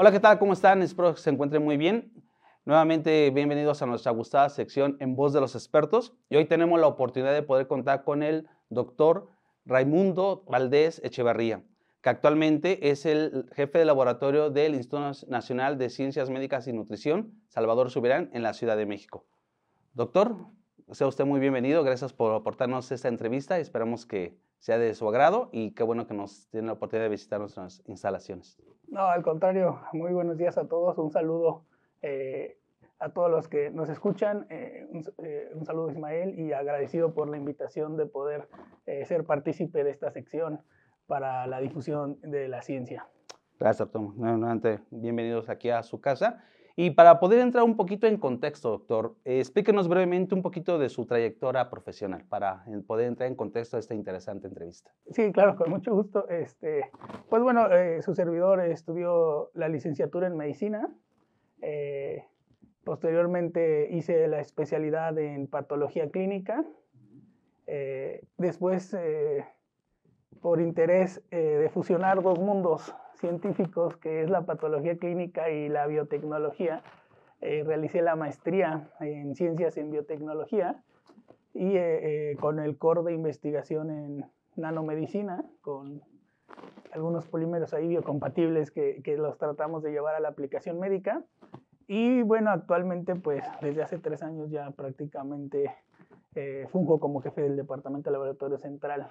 Hola, ¿qué tal? ¿Cómo están? Espero que se encuentren muy bien. Nuevamente, bienvenidos a nuestra gustada sección En Voz de los Expertos. Y hoy tenemos la oportunidad de poder contar con el doctor Raimundo Valdés Echevarría, que actualmente es el jefe de laboratorio del Instituto Nacional de Ciencias Médicas y Nutrición, Salvador Subirán, en la Ciudad de México. Doctor, sea usted muy bienvenido. Gracias por aportarnos esta entrevista. Esperamos que sea de su agrado y qué bueno que nos tiene la oportunidad de visitar nuestras instalaciones. No, al contrario, muy buenos días a todos, un saludo eh, a todos los que nos escuchan, eh, eh, un, saludo Ismael y agradecido por la invitación de poder ser partícipe de esta sección para la difusión de la ciencia. Gracias, doctor. Nuevamente, bienvenidos aquí a su casa. Y para poder entrar un poquito en contexto, doctor, explíquenos brevemente un poquito de su trayectoria profesional para poder entrar en contexto de esta interesante entrevista. Sí, claro, con mucho gusto. Este, pues bueno, eh, su servidor estudió la licenciatura en medicina. Eh, posteriormente hice la especialidad en patología clínica. Eh, después, por interés de fusionar dos mundos, científicos, que es la patología clínica y la biotecnología. Eh, realicé la maestría en ciencias en biotecnología y eh, eh, con el core de investigación en nanomedicina, con algunos polímeros ahí biocompatibles que, que, los tratamos de llevar a la aplicación médica. Y bueno, actualmente pues desde hace tres años ya prácticamente fungo como jefe del Departamento de Laboratorio Central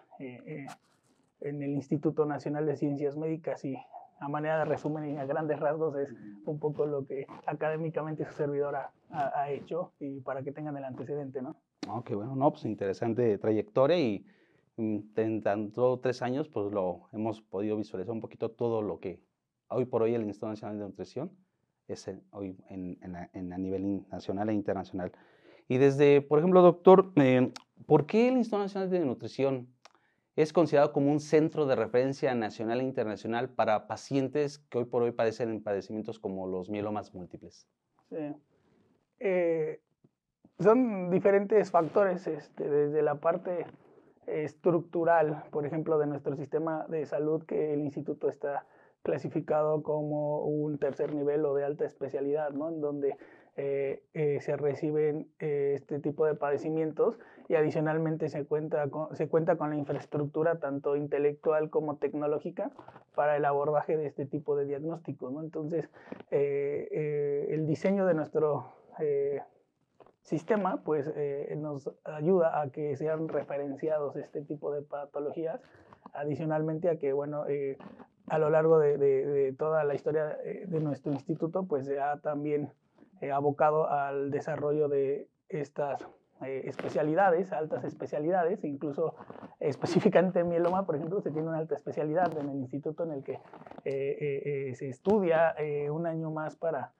en el Instituto Nacional de Ciencias Médicas y a manera de resumen y a grandes rasgos es un poco lo que académicamente su servidor ha, hecho y para que tengan el antecedente, ¿no? Ok, bueno, no, pues interesante trayectoria y mm, en tanto tres años pues lo hemos podido visualizar un poquito todo lo que hoy por hoy el Instituto Nacional de Nutrición es hoy en, en, a nivel nacional e internacional. Y desde, por ejemplo, doctor, eh, ¿por qué el Instituto Nacional de Nutrición es considerado como un centro de referencia nacional e internacional para pacientes que hoy por hoy padecen padecimientos como los mielomas múltiples. Sí. Eh, son diferentes factores, este, desde la parte estructural, por ejemplo, de nuestro sistema de salud, que el instituto está clasificado como un tercer nivel o de alta especialidad, ¿no? En donde eh, eh, se reciben este tipo de padecimientos y adicionalmente se cuenta, con, se cuenta con la infraestructura tanto intelectual como tecnológica para el abordaje de este tipo de diagnósticos. Entonces, el diseño de nuestro sistema pues, nos ayuda a que sean referenciados este tipo de patologías, adicionalmente a que, bueno, a lo largo de, de, de, toda la historia de nuestro instituto, pues se ha también eh, abocado al desarrollo de estas eh, especialidades, altas especialidades, incluso específicamente en mieloma, por ejemplo, se tiene una alta especialidad en el instituto en el que eh, se estudia un año más para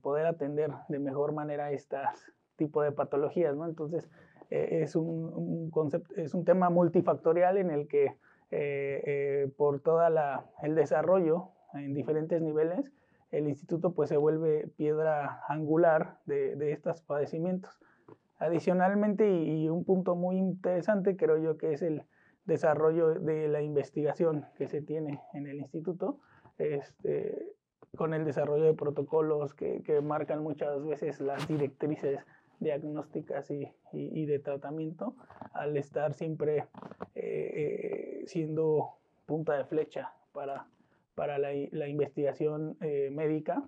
poder atender de mejor manera estas tipo de patologías, ¿no? Entonces, es un, concepto, es un tema multifactorial en el que por todo el desarrollo en diferentes niveles, el instituto pues se vuelve piedra angular de, de estos padecimientos. Adicionalmente, y, un punto muy interesante, creo yo que es el desarrollo de la investigación que se tiene en el instituto, este, con el desarrollo de protocolos que, marcan muchas veces las directrices diagnósticas y, y, de tratamiento, al estar siempre eh, eh, siendo punta de flecha para para la, la investigación eh, médica,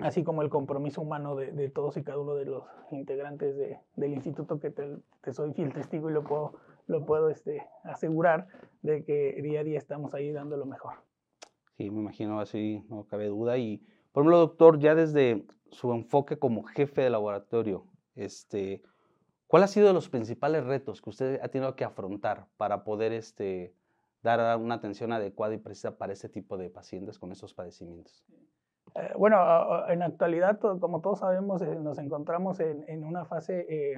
así como el compromiso humano de, de, todos y cada uno de los integrantes de, del instituto, que te, soy fiel testigo y lo puedo, lo puedo este, asegurar de que día a día estamos ahí dando lo mejor. Sí, me imagino así, no cabe duda. Y, por ejemplo, doctor, ya desde su enfoque como jefe de laboratorio, este, ¿cuál ha sido los principales retos que usted ha tenido que afrontar para poder este, dar una atención adecuada y precisa para ese tipo de pacientes con esos padecimientos? Eh, bueno, en actualidad, como todos sabemos, eh, nos encontramos en, en una fase, eh,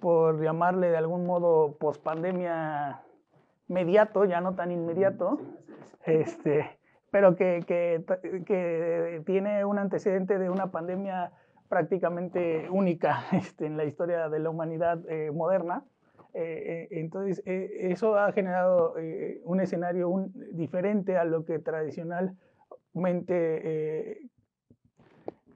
por llamarle de algún modo, pospandemia mediato, ya no tan inmediato, este, pero que, que, que, tiene un antecedente de una pandemia prácticamente única este, en la historia de la humanidad moderna. Entonces, eso ha generado un escenario un, diferente a lo que tradicionalmente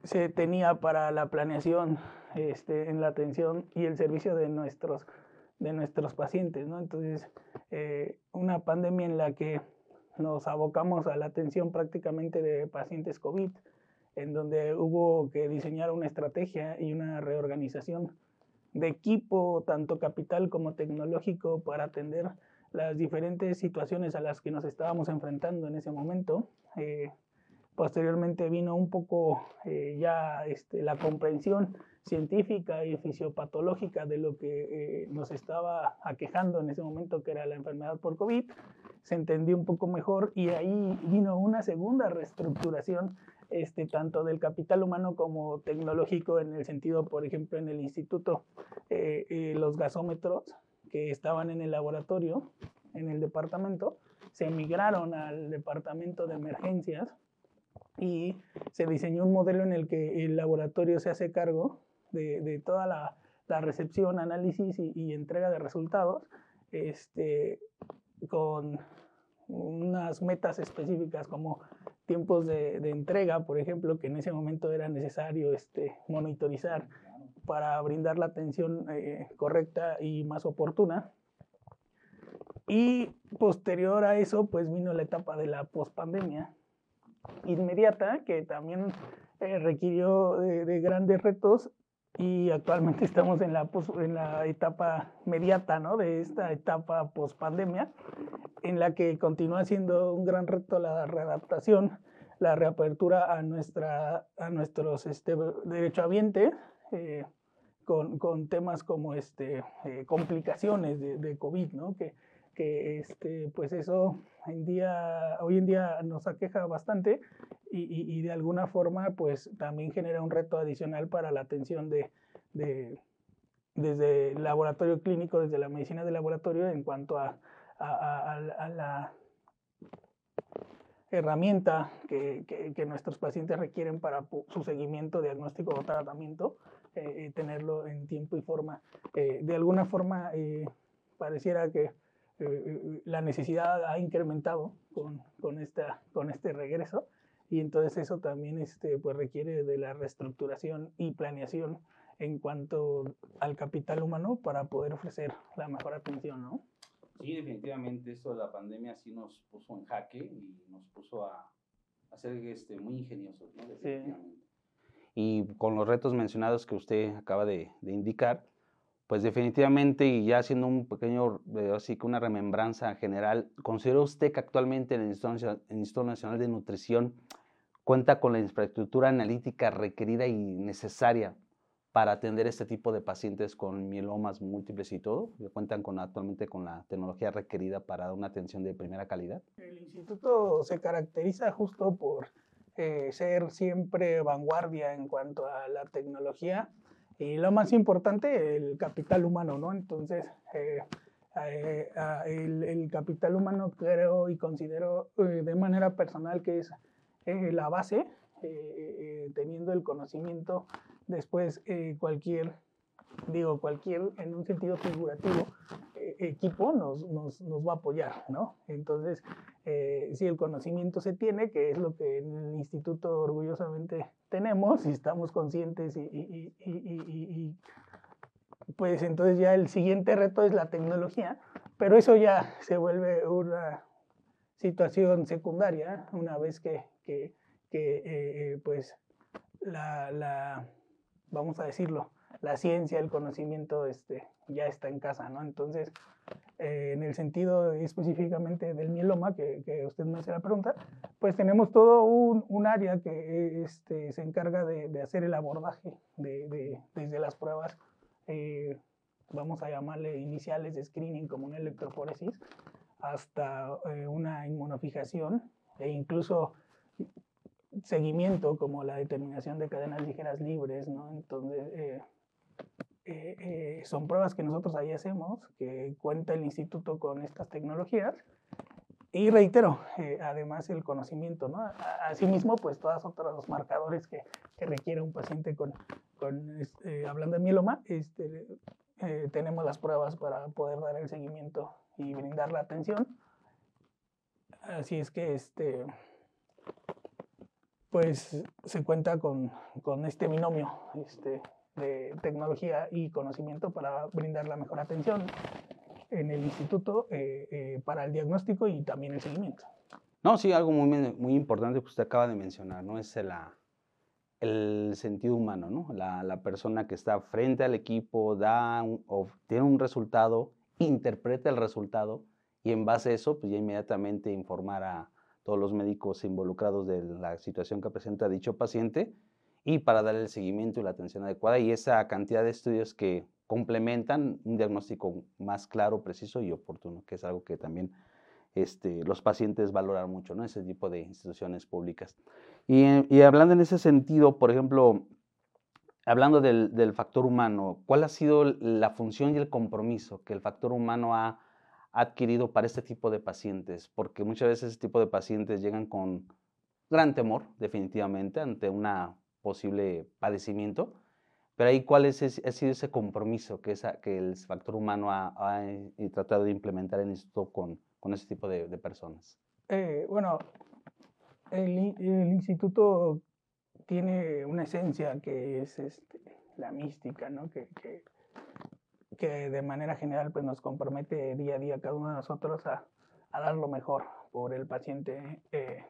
se tenía para la planeación este, en la atención y el servicio de nuestros, de nuestros pacientes. ¿no? Entonces, una pandemia en la que nos abocamos a la atención prácticamente de pacientes COVID, en donde hubo que diseñar una estrategia y una reorganización de equipo, tanto capital como tecnológico, para atender las diferentes situaciones a las que nos estábamos enfrentando en ese momento. Eh, posteriormente vino un poco eh, ya este, la comprensión científica y fisiopatológica de lo que eh, nos estaba aquejando en ese momento, que era la enfermedad por COVID se entendió un poco mejor y ahí vino una segunda reestructuración este, tanto del capital humano como tecnológico en el sentido, por ejemplo, en el instituto, eh, los gasómetros que estaban en el laboratorio, en el departamento, se migraron al departamento de emergencias y se diseñó un modelo en el que el laboratorio se hace cargo de, toda la, recepción, análisis y, y, entrega de resultados este, con unas metas específicas como tiempos de, entrega, por ejemplo, que en ese momento era necesario este, monitorizar para brindar la atención eh, correcta y más oportuna. Y posterior a eso, pues vino la etapa de la pospandemia inmediata, que también eh, requirió de, grandes retos y actualmente estamos en la, en la etapa mediata ¿no? de esta etapa post-pandemia, en la que continúa siendo un gran reto la readaptación, la reapertura a, nuestra, a nuestros este, derechohabientes, eh, con, con, temas como este, eh, complicaciones de, de, COVID, ¿no? que, que este, pues eso en día, hoy en día nos aqueja bastante y, y, de alguna forma pues también genera un reto adicional para la atención de, de desde el laboratorio clínico, desde la medicina de laboratorio en cuanto a, a, a, la herramienta que, que, que, nuestros pacientes requieren para su seguimiento, diagnóstico o tratamiento, eh, eh, tenerlo en tiempo y forma. Eh, de alguna forma, pareciera que la necesidad ha incrementado con, con, esta, con este regreso y entonces eso también este, pues requiere de la reestructuración y planeación en cuanto al capital humano para poder ofrecer la mejor atención, ¿no? Sí, definitivamente esto de la pandemia sí nos puso en jaque y nos puso a, a ser este, muy ingeniosos, ¿no? Definitivamente. Sí. Y con los retos mencionados que usted acaba de, de indicar, pues definitivamente, y ya haciendo un pequeño, eh, así que una remembranza general, ¿considera usted que actualmente el Instituto, Nacional de Nutrición cuenta con la infraestructura analítica requerida y necesaria para atender este tipo de pacientes con mielomas múltiples y todo? ¿Cuentan con, actualmente con la tecnología requerida para una atención de primera calidad? El instituto se caracteriza justo por eh, ser siempre vanguardia en cuanto a la tecnología y lo más importante, el capital humano, ¿no? Entonces, eh, eh, el, el, capital humano creo y considero de manera personal que es la base, teniendo el conocimiento Después, eh, cualquier, digo, cualquier, en un sentido figurativo, eh, equipo nos, nos, va a apoyar, ¿no? Entonces, eh, si el conocimiento se tiene, que es lo que en el instituto orgullosamente tenemos, y estamos conscientes y, pues entonces ya el siguiente reto es la tecnología, pero eso ya se vuelve una situación secundaria una vez que, que, que pues la, la, vamos a decirlo, la ciencia, el conocimiento este, ya está en casa, ¿no? Entonces, eh, en el sentido específicamente del mieloma, que, que, usted me hace la pregunta, pues tenemos todo un, un área que este, se encarga de, de, hacer el abordaje de, de, desde las pruebas, eh, vamos a llamarle iniciales de screening como una electroforesis, hasta eh, una inmunofijación e incluso seguimiento como la determinación de cadenas ligeras libres, ¿no? Entonces, eh, eh, eh, son pruebas que nosotros ahí hacemos, que cuenta el instituto con estas tecnologías. Y reitero, además el conocimiento, ¿no? Asimismo, pues todos otros marcadores que, que requiere un paciente con, con este, hablando de mieloma, este, eh, tenemos las pruebas para poder dar el seguimiento y brindar la atención. Así es que este, pues se cuenta con, con este binomio este, de tecnología y conocimiento para brindar la mejor atención en el instituto eh, eh, para el diagnóstico y también el seguimiento. No, sí, algo muy, muy importante que usted acaba de mencionar, ¿no? Es la, el sentido humano, ¿no? La, la, persona que está frente al equipo, da o tiene un resultado, interpreta el resultado y en base a eso, pues ya inmediatamente informar a todos los médicos involucrados de la situación que presenta dicho paciente y para dar el seguimiento y la atención adecuada y esa cantidad de estudios que complementan un diagnóstico más claro, preciso y oportuno, que es algo que también este, los pacientes valoran mucho, ¿no? Ese tipo de instituciones públicas. Y, y hablando en ese sentido, por ejemplo, hablando del, del, factor humano, ¿cuál ha sido la función y el compromiso que el factor humano ha adquirido para este tipo de pacientes? Porque muchas veces este tipo de pacientes llegan con gran temor, definitivamente, ante un posible padecimiento. Pero ahí, ¿cuál es ha sido ese compromiso que, esa, que el factor humano ha, ha, tratado de implementar en esto con, con ese tipo de, de personas? Eh, bueno, el, el, instituto tiene una esencia que es este, la mística, ¿no? Que, que, que, de manera general pues, nos compromete día a día cada uno de nosotros a, a dar lo mejor por el paciente, eh,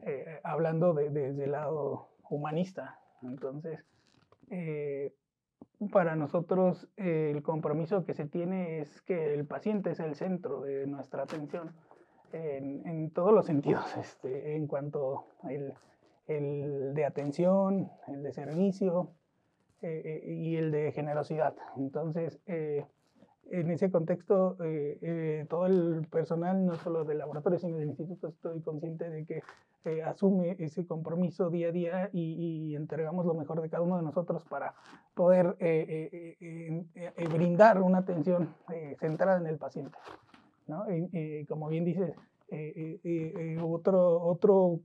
eh, hablando de, desde de el lado humanista. Entonces, eh, para nosotros eh, el compromiso que se tiene es que el paciente es el centro de nuestra atención en, todos los sentidos, este, en cuanto el, el, de atención, el de servicio eh, y el de generosidad. Entonces, en ese contexto, eh, todo el personal, no solo del laboratorio, sino del instituto, estoy consciente de que eh, asume ese compromiso día a día y, y, entregamos lo mejor de cada uno de nosotros para poder eh, eh, brindar una atención centrada en el paciente. ¿no? Como bien dices, otro, otro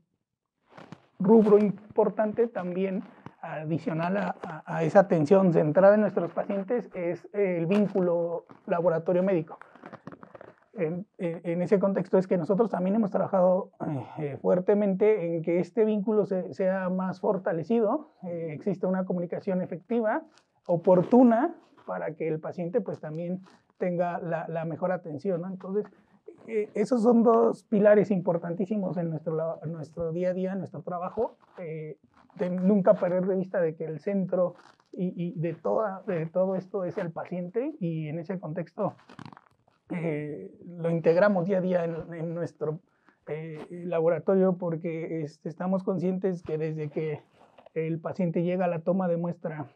rubro importante también adicional a, esa atención centrada en nuestros pacientes es el vínculo laboratorio-médico en, en, ese contexto es que nosotros también hemos trabajado eh, fuertemente en que este vínculo se, sea más fortalecido, eh, exista una comunicación efectiva, oportuna, para que el paciente pues también tenga la, mejor atención. Entonces, eh, esos son dos pilares importantísimos en nuestro, nuestro día a día, en nuestro trabajo, de nunca perder de vista de que el centro y, y de, toda, de todo esto es el paciente y en ese contexto eh, lo integramos día a día en, en nuestro eh, laboratorio porque este, estamos conscientes que desde que el paciente llega a la toma de muestra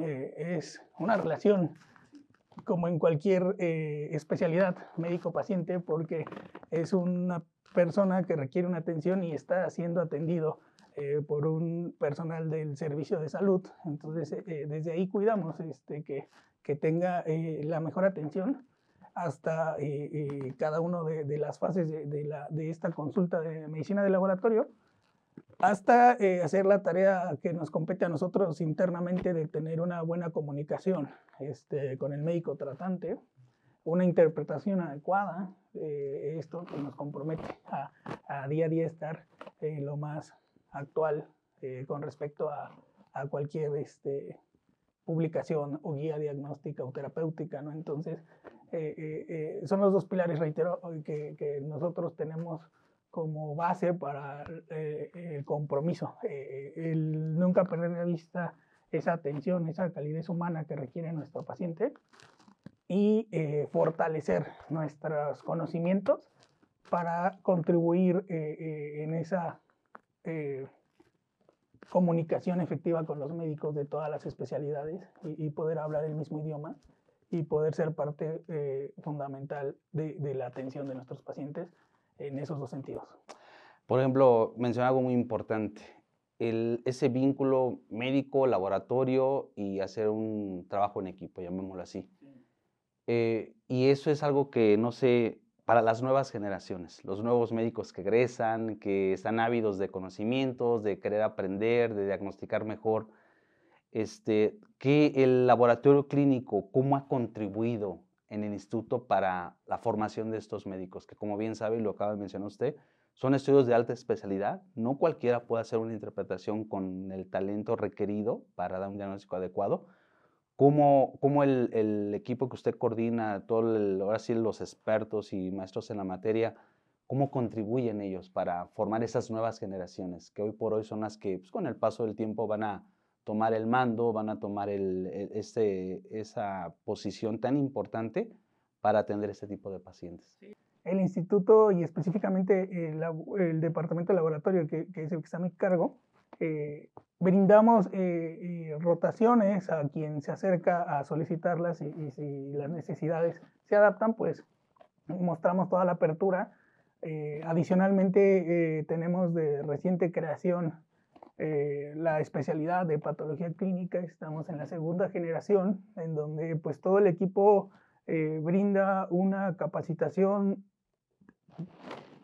eh, es una relación como en cualquier especialidad médico-paciente porque es una persona que requiere una atención y está siendo atendido eh, por un personal del servicio de salud. Entonces, eh, desde ahí cuidamos este, que, que tenga la mejor atención hasta eh, eh, cada una de, de, las fases de, de, la, de, esta consulta de medicina de laboratorio, hasta eh, hacer la tarea que nos compete a nosotros internamente de tener una buena comunicación este, con el médico tratante, una interpretación adecuada, eh, esto que nos compromete a, a, día a día estar lo más actual con respecto a, a cualquier este, publicación o guía diagnóstica o terapéutica, ¿no? Entonces, eh, eh, eh, son los dos pilares, reitero, que, que nosotros tenemos como base para el compromiso, el nunca perder de vista esa atención, esa calidez humana que requiere nuestro paciente y fortalecer nuestros conocimientos para contribuir en esa comunicación efectiva con los médicos de todas las especialidades y, y poder hablar el mismo idioma y poder ser parte eh, fundamental de, de, la atención de nuestros pacientes en esos dos sentidos. Por ejemplo, menciona algo muy importante, el, ese vínculo médico-laboratorio y hacer un trabajo en equipo, llamémoslo así. Eh, y eso es algo que, no sé, para las nuevas generaciones, los nuevos médicos que egresan, que están ávidos de conocimientos, de querer aprender, de diagnosticar mejor, este, que el laboratorio clínico, cómo ha contribuido en el instituto para la formación de estos médicos, que como bien sabe y lo acaba de mencionar usted, son estudios de alta especialidad. No cualquiera puede hacer una interpretación con el talento requerido para dar un diagnóstico adecuado. ¿Cómo, cómo el, el, equipo que usted coordina, todo el, ahora sí los expertos y maestros en la materia, cómo contribuyen ellos para formar esas nuevas generaciones, que hoy por hoy son las que pues, con el paso del tiempo van a tomar el mando, van a tomar el, este, esa posición tan importante para atender este tipo de pacientes. El instituto y específicamente el, el departamento de laboratorio, que, que, es el que está a mi cargo, eh, brindamos eh, rotaciones a quien se acerca a solicitarlas y, y, si las necesidades se adaptan, pues mostramos toda la apertura. Eh, adicionalmente, tenemos de reciente creación eh, la especialidad de patología clínica. Estamos en la segunda generación, en donde pues todo el equipo eh, brinda una capacitación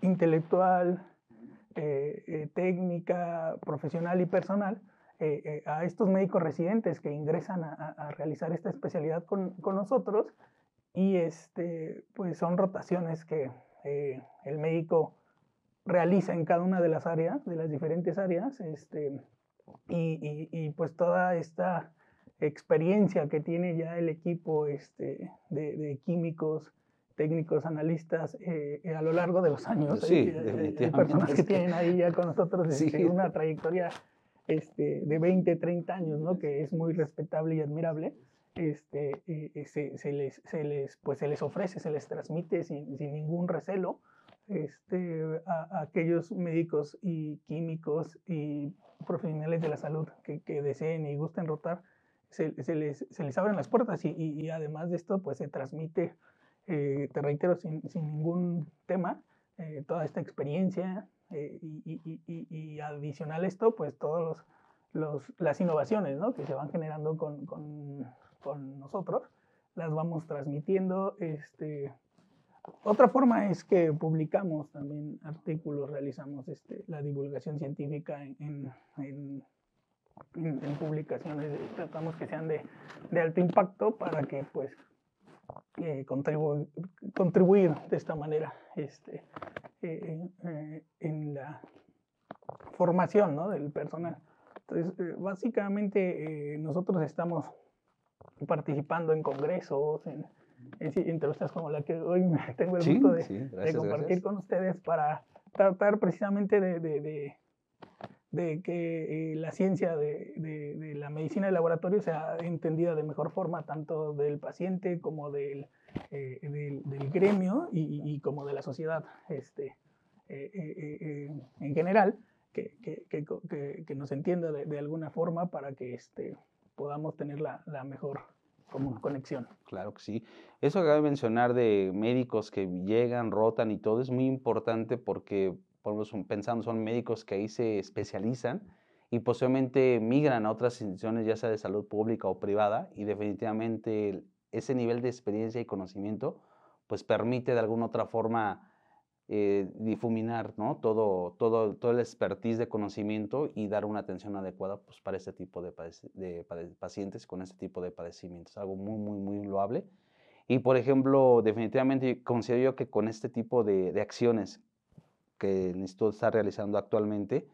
intelectual, eh, técnica, profesional y personal a estos médicos residentes que ingresan a, realizar esta especialidad con, con, nosotros. Y este, pues son rotaciones que el médico realiza en cada una de las áreas, de las diferentes áreas, este, y, y, pues toda esta experiencia que tiene ya el equipo este, de químicos, técnicos, analistas eh, a lo largo de los años. Sí, hay, hay personas que tienen ahí ya con nosotros este, una trayectoria este, de 20, 30 años, ¿no? que es muy respetable y admirable. Este, eh, se, se, les, se, les, pues se les ofrece, se les transmite sin, sin ningún recelo este, a, aquellos médicos y químicos y profesionales de la salud que, que deseen y gusten rotar, se, se, les, se, les, abren las puertas y, y, además de esto, pues se transmite, eh, te reitero, sin, sin, ningún tema, eh, toda esta experiencia eh, y, y, adicional a esto, pues todas las innovaciones ¿no? que se van generando con, con, con nosotros, las vamos transmitiendo, este, otra forma es que publicamos también artículos, realizamos este, la divulgación científica en, en, en, publicaciones, tratamos que sean de, de, alto impacto para que pues eh, contribu contribuir de esta manera este, eh, eh, en la formación ¿no? del personal. Entonces, básicamente nosotros estamos participando en congresos, en entrevistas como la que hoy tengo el gusto de, compartir con ustedes para tratar precisamente de, de, de que eh, la ciencia de, la medicina de laboratorio sea entendida de mejor forma tanto del paciente como del, eh, del, gremio y, y, como de la sociedad este, eh, en general, que, que, que, que nos entienda de, alguna forma para que este, podamos tener la, la mejor como conexión. Claro que sí. Eso que acaba de mencionar de médicos que llegan, rotan y todo es muy importante porque, pensando, son médicos que ahí se especializan y posiblemente migran a otras instituciones, ya sea de salud pública o privada, y definitivamente ese nivel de experiencia y conocimiento pues permite de alguna otra forma eh, difuminar ¿no? todo, todo, todo el expertise de conocimiento y dar una atención adecuada pues, para este tipo de, pacientes con este tipo de padecimientos. Algo muy, muy, muy loable. Y, por ejemplo, definitivamente considero yo que con este tipo de acciones que el instituto está realizando actualmente,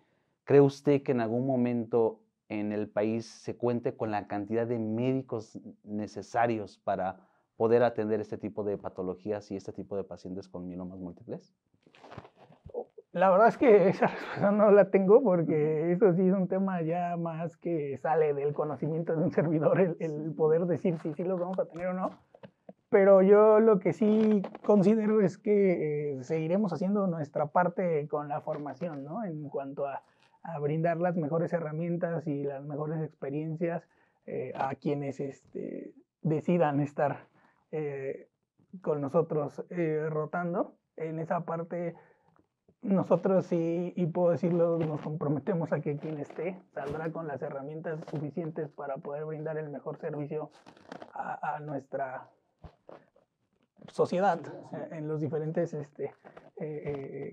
¿cree usted que en algún momento en el país se cuente con la cantidad de médicos necesarios para poder atender este tipo de patologías y este tipo de pacientes con mielomas múltiples? La verdad es que esa respuesta no la tengo porque eso sí es un tema ya más que sale del conocimiento de un servidor, el, poder decir si sí los vamos a tener o no. Pero yo lo que sí considero es que eh, seguiremos haciendo nuestra parte con la formación, ¿no? En cuanto a, brindar las mejores herramientas y las mejores experiencias eh, a quienes este, decidan estar eh, con nosotros rotando. En esa parte, nosotros sí, y puedo decirlo, nos comprometemos a que quien esté saldrá con las herramientas suficientes para poder brindar el mejor servicio a nuestra sociedad eh, en los diferentes este,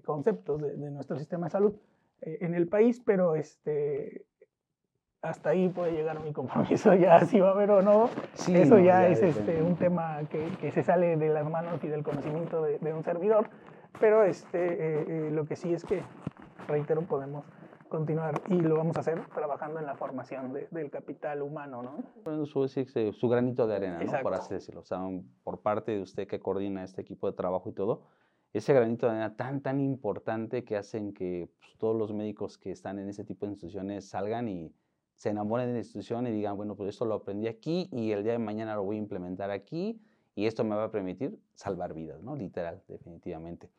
conceptos de, de, nuestro sistema de salud en el país, pero este, hasta ahí puede llegar mi compromiso, ya si va a haber o no, eso ya, es este, un tema que, que, se sale de las manos y del conocimiento de, de un servidor, pero este, eh, eh, lo que sí es que, reitero, podemos continuar y lo vamos a hacer trabajando en la formación del capital humano, ¿no? su, su granito de arena, ¿no? Por así decirlo. O sea, por parte de usted que coordina este equipo de trabajo y todo, ese granito de arena tan, tan importante que hacen que pues, todos los médicos que están en ese tipo de instituciones salgan y se enamoren de la institución y digan, bueno, pues esto lo aprendí aquí y el día de mañana lo voy a implementar aquí y esto me va a permitir salvar vidas, ¿no? Literal, definitivamente.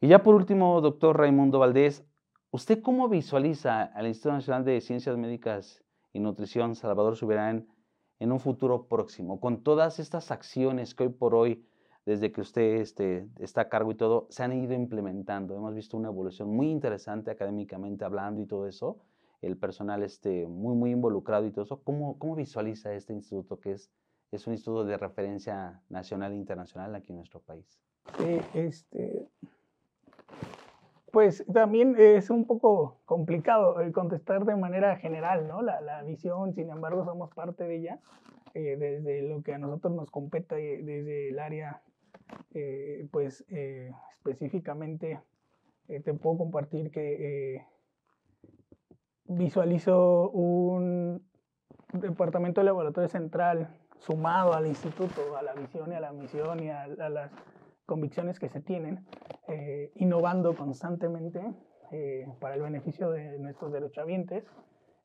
Y ya por último, doctor Raimundo Valdés, ¿usted cómo visualiza al Instituto Nacional de Ciencias Médicas y Nutrición Salvador Subirán en un futuro próximo, con todas estas acciones que hoy por hoy, desde que usted este, está a cargo y todo, se han ido implementando? Hemos visto una evolución muy interesante académicamente hablando y todo eso el personal esté muy, muy involucrado y todo eso. ¿Cómo, cómo visualiza este instituto que es, es un instituto de referencia nacional e internacional aquí en nuestro país? este, pues también es un poco complicado contestar de manera general, ¿no? La, visión, sin embargo, somos parte de ella, eh, desde lo que a nosotros nos compete, desde el área, eh, pues eh, específicamente, te puedo compartir que visualizo un departamento de laboratorio central sumado al instituto, a la visión y a la misión y a, las convicciones que se tienen, eh, innovando constantemente eh, para el beneficio de nuestros derechohabientes.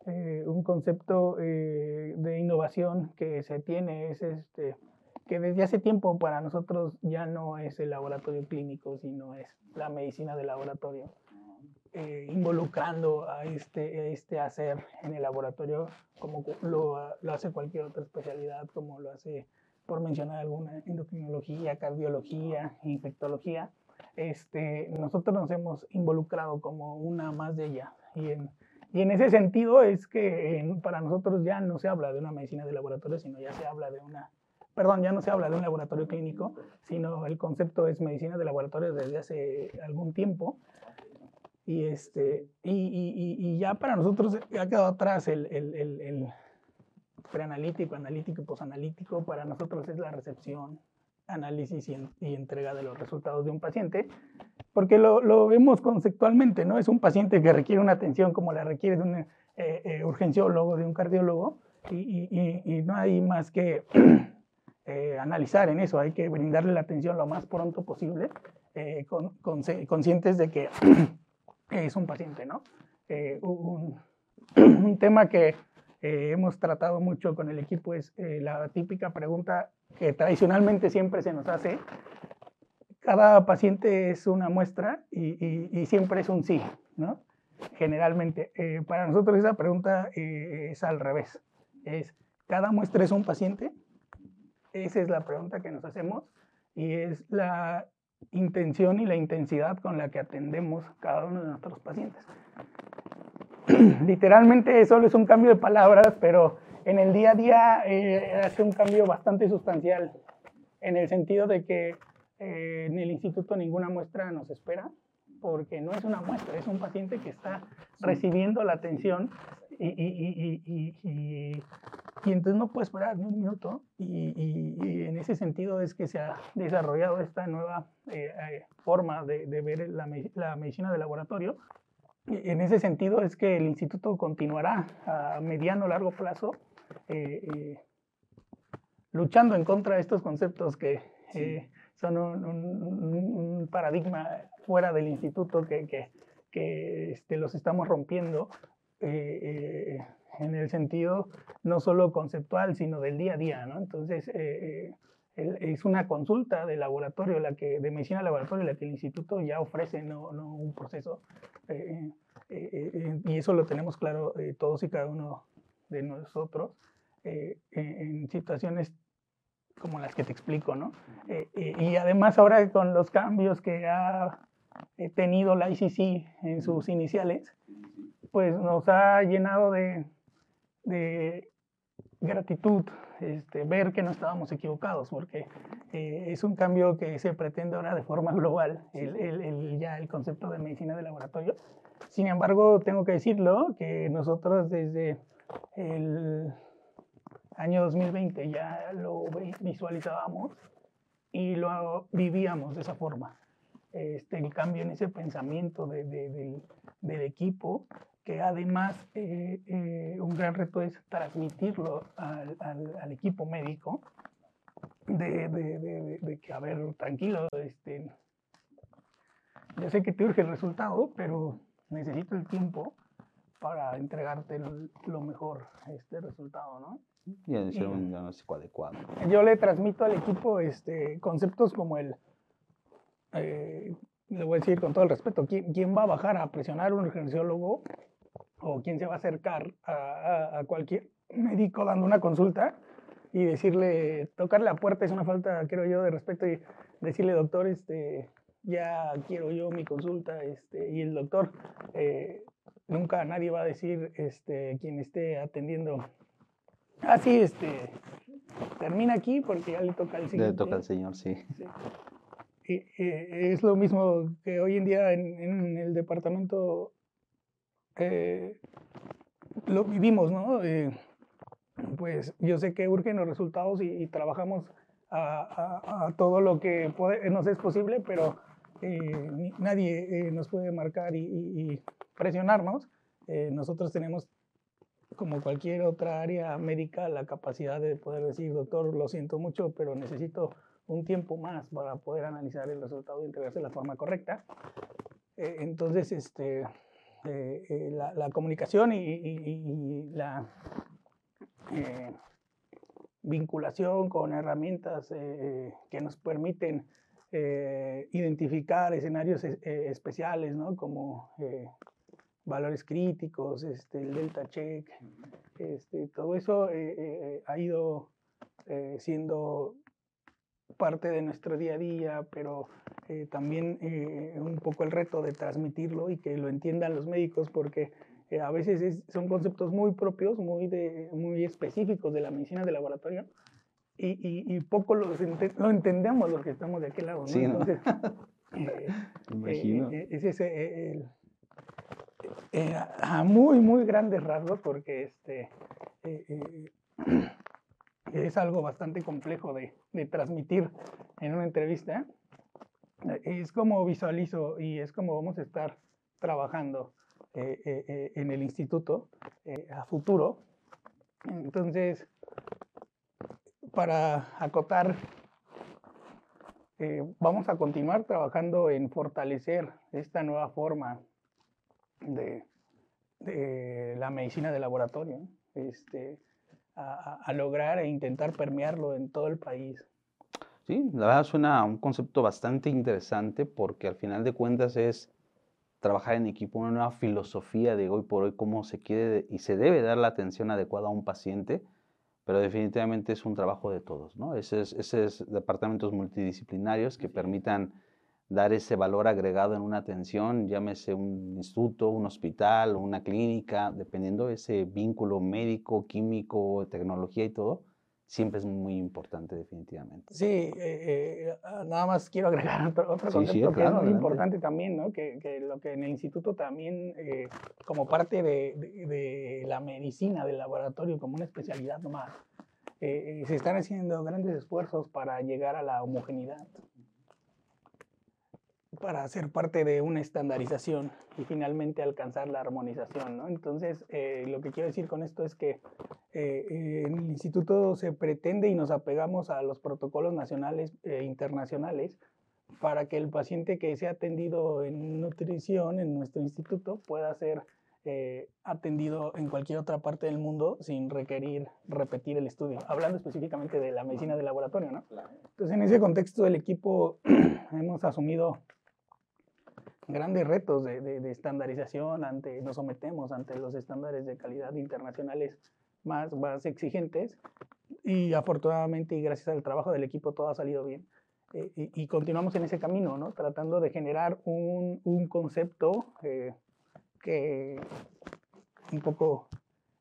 Eh, un concepto de innovación que se tiene es este, que desde hace tiempo para nosotros ya no es el laboratorio clínico, sino es la medicina de laboratorio. Eh, involucrando a este, este hacer en el laboratorio como lo, lo, hace cualquier otra especialidad, como lo hace, por mencionar alguna, endocrinología, cardiología, infectología. Este, nosotros nos hemos involucrado como una más de ella. Y en, y en ese sentido es que para nosotros ya no se habla de una medicina de laboratorio, sino ya se habla de una, perdón, ya no se habla de un laboratorio clínico, sino el concepto es medicina de laboratorio desde hace algún tiempo. Y, este, y, y, y, ya para nosotros ha quedado atrás el, el, el, preanalítico, analítico y posanalítico. Para nosotros es la recepción, análisis y, entrega de los resultados de un paciente, porque lo, lo, vemos conceptualmente, ¿no? Es un paciente que requiere una atención como la requiere de un eh, eh, urgenciólogo, de un cardiólogo, y, no hay más que eh, analizar en eso, hay que brindarle la atención lo más pronto posible, eh, con, con, conscientes de que es un paciente, ¿no? Eh, un, un, tema que eh, hemos tratado mucho con el equipo es eh, la típica pregunta que tradicionalmente siempre se nos hace. Cada paciente es una muestra y, y, siempre es un sí, ¿no? Generalmente. para nosotros esa pregunta es al revés. Es, ¿cada muestra es un paciente? Esa es la pregunta que nos hacemos y es la intención y la intensidad con la que atendemos cada uno de nuestros pacientes. Literalmente solo es un cambio de palabras, pero en el día a día eh, hace un cambio bastante sustancial, en el sentido de que eh, en el instituto ninguna muestra nos espera, porque no es una muestra, es un paciente que está recibiendo la atención y, y, y, y, entonces no puede esperar ni un minuto y, en ese sentido es que se ha desarrollado esta nueva eh, eh, forma de, de ver la, la, medicina de laboratorio. En ese sentido es que el instituto continuará a mediano o largo plazo eh, luchando en contra de estos conceptos que son un, un, paradigma fuera del instituto que, que, que este, los estamos rompiendo eh, eh, en el sentido no solo conceptual, sino del día a día, ¿no? Entonces, eh, es una consulta de laboratorio, la que, de medicina de laboratorio, la que el instituto ya ofrece, no, no un proceso. Y eso lo tenemos claro todos y cada uno de nosotros en situaciones como las que te explico, ¿no? y además ahora con los cambios que ha tenido la ICC en sus iniciales, pues nos ha llenado de gratitud este, ver que no estábamos equivocados, porque eh, es un cambio que se pretende ahora de forma global, el, el, ya el concepto de medicina de laboratorio. Sin embargo, tengo que decirlo, que nosotros desde el año 2020 ya lo visualizábamos y lo vivíamos de esa forma. Este, el cambio en ese pensamiento de, del, del, equipo, que además eh, eh, un gran reto es transmitirlo al, al, al equipo médico, de, de, que, a ver, tranquilo, este, yo sé que te urge el resultado, pero necesito el tiempo para entregarte lo mejor este resultado, ¿no? Y hacer un diagnóstico adecuado. Yo le transmito al equipo este, conceptos como el, eh, le voy a decir con todo el respeto, ¿quién, ¿quién, va a bajar a presionar un urgenciólogo o quién se va a acercar a, a, a, cualquier médico dando una consulta y decirle, tocarle la puerta es una falta, creo yo, de respeto y decirle, doctor, este, ya quiero yo mi consulta, este, y el doctor, eh, nunca nadie va a decir, este, quien esté atendiendo, ah, sí, este, termina aquí porque ya le toca al señor. Le toca al señor, sí. Y, es lo mismo que hoy en día en, en el departamento eh, lo vivimos, ¿no? Eh, pues yo sé que urgen los resultados y, y trabajamos a, a, a, todo lo que puede, nos es posible, pero eh, nadie eh, nos puede marcar y, y, y presionarnos. Eh, nosotros tenemos, como cualquier otra área médica, la capacidad de poder decir, doctor, lo siento mucho, pero necesito un tiempo más para poder analizar el resultado y entregarse de la forma correcta. entonces, este, la, la, comunicación y, la vinculación con herramientas que nos permiten eh, identificar escenarios eh, especiales, ¿no? Como eh, valores críticos, este, el delta check, este, todo eso ha ido siendo parte de nuestro día a día, pero también un poco el reto de transmitirlo y que lo entiendan los médicos, porque a veces son conceptos muy propios, muy, de, muy específicos de la medicina de laboratorio, y, y, poco lo, lo, entendemos los que estamos de aquel lado. ¿no? Sí, Entonces, eh, Imagino. Eh, es ese, el, eh, a muy, muy grandes rasgos, porque este, es algo bastante complejo de, de, transmitir en una entrevista. Es como visualizo y es como vamos a estar trabajando en el instituto a futuro. Entonces, para acotar, eh, vamos a continuar trabajando en fortalecer esta nueva forma de, la medicina de laboratorio, este, a, lograr e intentar permearlo en todo el país. Sí, la verdad suena un concepto bastante interesante porque al final de cuentas es trabajar en equipo, una nueva filosofía de hoy por hoy, cómo se quiere y se debe dar la atención adecuada a un paciente pero definitivamente es un trabajo de todos, ¿no? Esos, esos departamentos multidisciplinarios que permitan dar ese valor agregado en una atención, llámese un instituto, un hospital, una clínica, dependiendo de ese vínculo médico, químico, tecnología y todo, siempre es muy importante definitivamente. Sí, eh, eh, ah, nada más quiero agregar otro, otro sí, concepto sí, que claro, es muy importante también, ¿no? que, que, lo que en el instituto también, eh, como parte de, de, de, la medicina del laboratorio, como una especialidad más, se están haciendo grandes esfuerzos para llegar a la homogeneidad para ser parte de una estandarización y finalmente alcanzar la armonización. ¿no? Entonces, eh, lo que quiero decir con esto es que eh, en el instituto se pretende y nos apegamos a los protocolos nacionales e internacionales para que el paciente que sea atendido en nutrición en nuestro instituto pueda ser eh, atendido en cualquier otra parte del mundo sin requerir repetir el estudio, hablando específicamente de la medicina de laboratorio. ¿no? Entonces, en ese contexto, el equipo hemos asumido grandes retos de, de, de, estandarización, ante, nos sometemos ante los estándares de calidad internacionales más, más exigentes y afortunadamente y gracias al trabajo del equipo todo ha salido bien. Eh, y, y, continuamos en ese camino, ¿no? tratando de generar un, un concepto eh, que un poco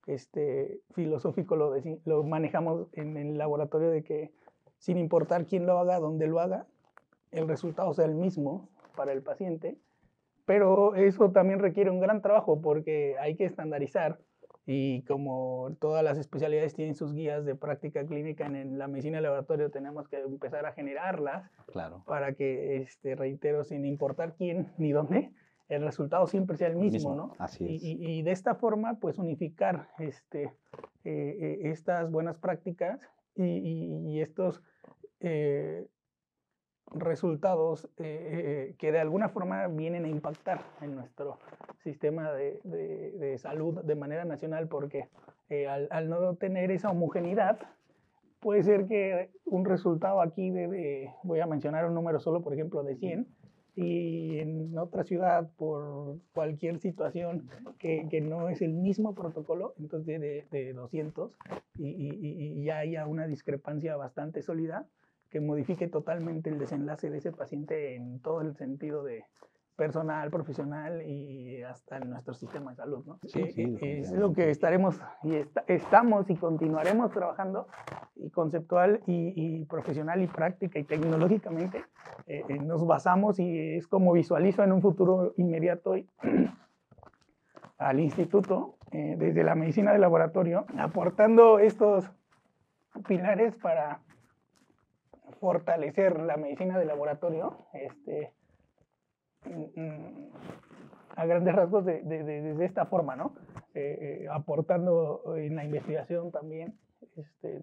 este, filosófico lo, lo manejamos en el laboratorio de que sin importar quién lo haga, dónde lo haga, el resultado sea el mismo para el paciente pero eso también requiere un gran trabajo porque hay que estandarizar y como todas las especialidades tienen sus guías de práctica clínica en, la medicina de laboratorio, tenemos que empezar a generarlas claro. para que, este, reitero, sin importar quién ni dónde, el resultado siempre sea el mismo, ¿no? Así es. Y, de esta forma, pues unificar este, eh, eh, estas buenas prácticas y, estos eh, resultados que de alguna forma vienen a impactar en nuestro sistema de, salud de manera nacional, porque al, no tener esa homogeneidad, puede ser que un resultado aquí de, voy a mencionar un número solo, por ejemplo, de 100, y en otra ciudad por cualquier situación que, que no es el mismo protocolo, entonces de, de 200 y, y, y, ya haya una discrepancia bastante sólida que modifique totalmente el desenlace de ese paciente en todo el sentido de, personal, profesional y hasta en nuestro sistema de salud. ¿no? Sí, sí, es lo que estaremos y estamos y continuaremos trabajando y conceptual y, profesional y práctica y tecnológicamente eh, eh, nos basamos y es como visualizo en un futuro inmediato al instituto eh, desde la medicina de laboratorio aportando estos pilares para fortalecer la medicina de laboratorio este, Mm, a grandes rasgos de, de, esta forma, ¿no? Eh, eh, aportando en la investigación también, este,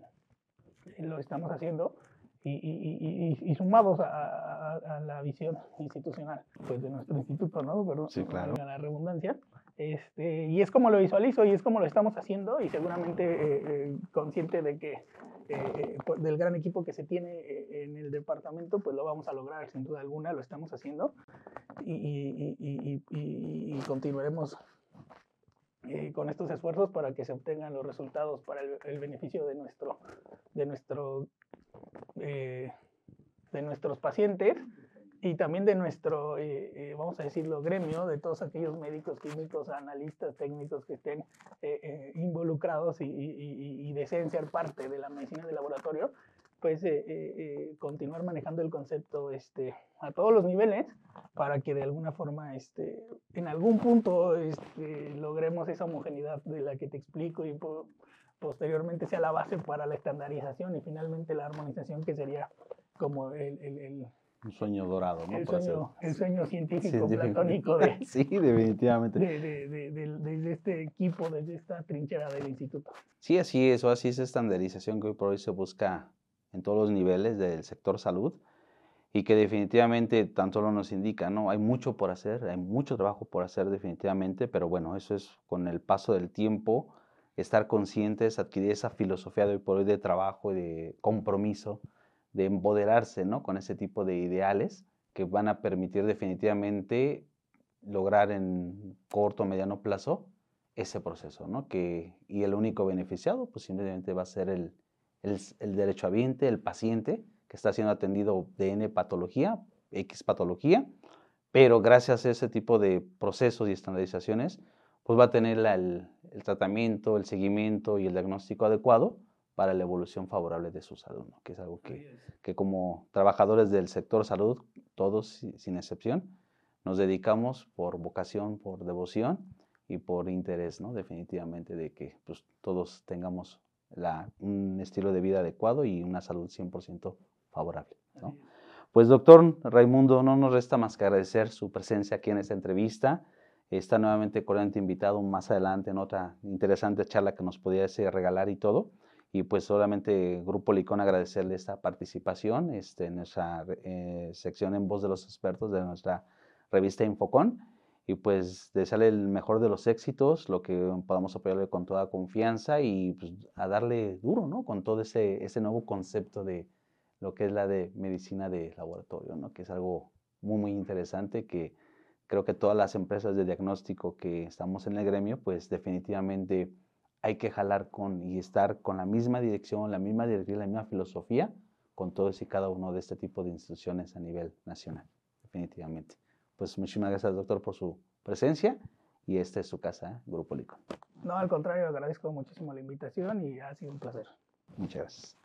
lo estamos haciendo, y, y, y, sumados a, a, la visión institucional pues, de nuestro instituto, ¿no? Pero, sí, claro. la redundancia. Este, y es como lo visualizo y es como lo estamos haciendo y seguramente eh, consciente de que eh, del gran equipo que se tiene eh, en el departamento, pues lo vamos a lograr sin duda alguna, lo estamos haciendo y, continuaremos eh, con estos esfuerzos para que se obtengan los resultados para el, beneficio de nuestro, de nuestro, de nuestros pacientes y también de nuestro, eh, eh, vamos a decirlo, gremio, de todos aquellos médicos, químicos, analistas, técnicos que estén eh, involucrados y, y, y, deseen ser parte de la medicina de laboratorio, pues continuar manejando el concepto este, a todos los niveles para que de alguna forma este, en algún punto este, logremos esa homogeneidad de la que te explico y posteriormente sea la base para la estandarización y finalmente la armonización que sería como el, el un sueño dorado, ¿no? El, sueño, el sueño, científico, platónico de, sí, definitivamente. De, de, de, este equipo, desde esta trinchera del instituto. Sí, así es, o así es estandarización que hoy por hoy se busca en todos los niveles del sector salud y que definitivamente tan solo nos indica, ¿no? Hay mucho por hacer, hay mucho trabajo por hacer definitivamente, pero bueno, eso es con el paso del tiempo, estar conscientes, adquirir esa filosofía de hoy por hoy de trabajo y de compromiso de empoderarse ¿no? con ese tipo de ideales que van a permitir definitivamente lograr en corto o mediano plazo ese proceso, ¿no? Que, y el único beneficiado, pues simplemente va a ser el, el, el el paciente, que está siendo atendido de N patología, X patología, pero gracias a ese tipo de procesos y estandarizaciones, pues va a tener el, el tratamiento, el seguimiento y el diagnóstico adecuado para la evolución favorable de su salud, ¿no? que es algo que, que, como trabajadores del sector salud, todos sin excepción, nos dedicamos por vocación, por devoción y por interés, ¿no? definitivamente, de que pues, todos tengamos la, un estilo de vida adecuado y una salud 100% favorable. ¿no? Pues doctor Raimundo, no nos resta más que agradecer su presencia aquí en esta entrevista. Está nuevamente cordialmente invitado más adelante en otra interesante charla que nos pudiese regalar y todo. Y pues solamente Grupo Licón agradecerle esta participación este, en nuestra eh, sección en voz de los expertos de nuestra revista Infocon. Y pues desearle el mejor de los éxitos, lo que podamos apoyarle con toda confianza y pues, a darle duro, ¿no? Con todo ese, ese nuevo concepto de lo que es la de medicina de laboratorio, ¿no? Que es algo muy, muy interesante que creo que todas las empresas de diagnóstico que estamos en el gremio, pues definitivamente hay que jalar con y estar con la misma dirección, la misma dirección, la misma filosofía con todos y cada uno de este tipo de instituciones a nivel nacional, definitivamente. Pues muchísimas gracias, doctor, por su presencia y esta es su casa, ¿eh? Grupo Licon. No, al contrario, agradezco muchísimo la invitación y ha sido un placer. Muchas gracias.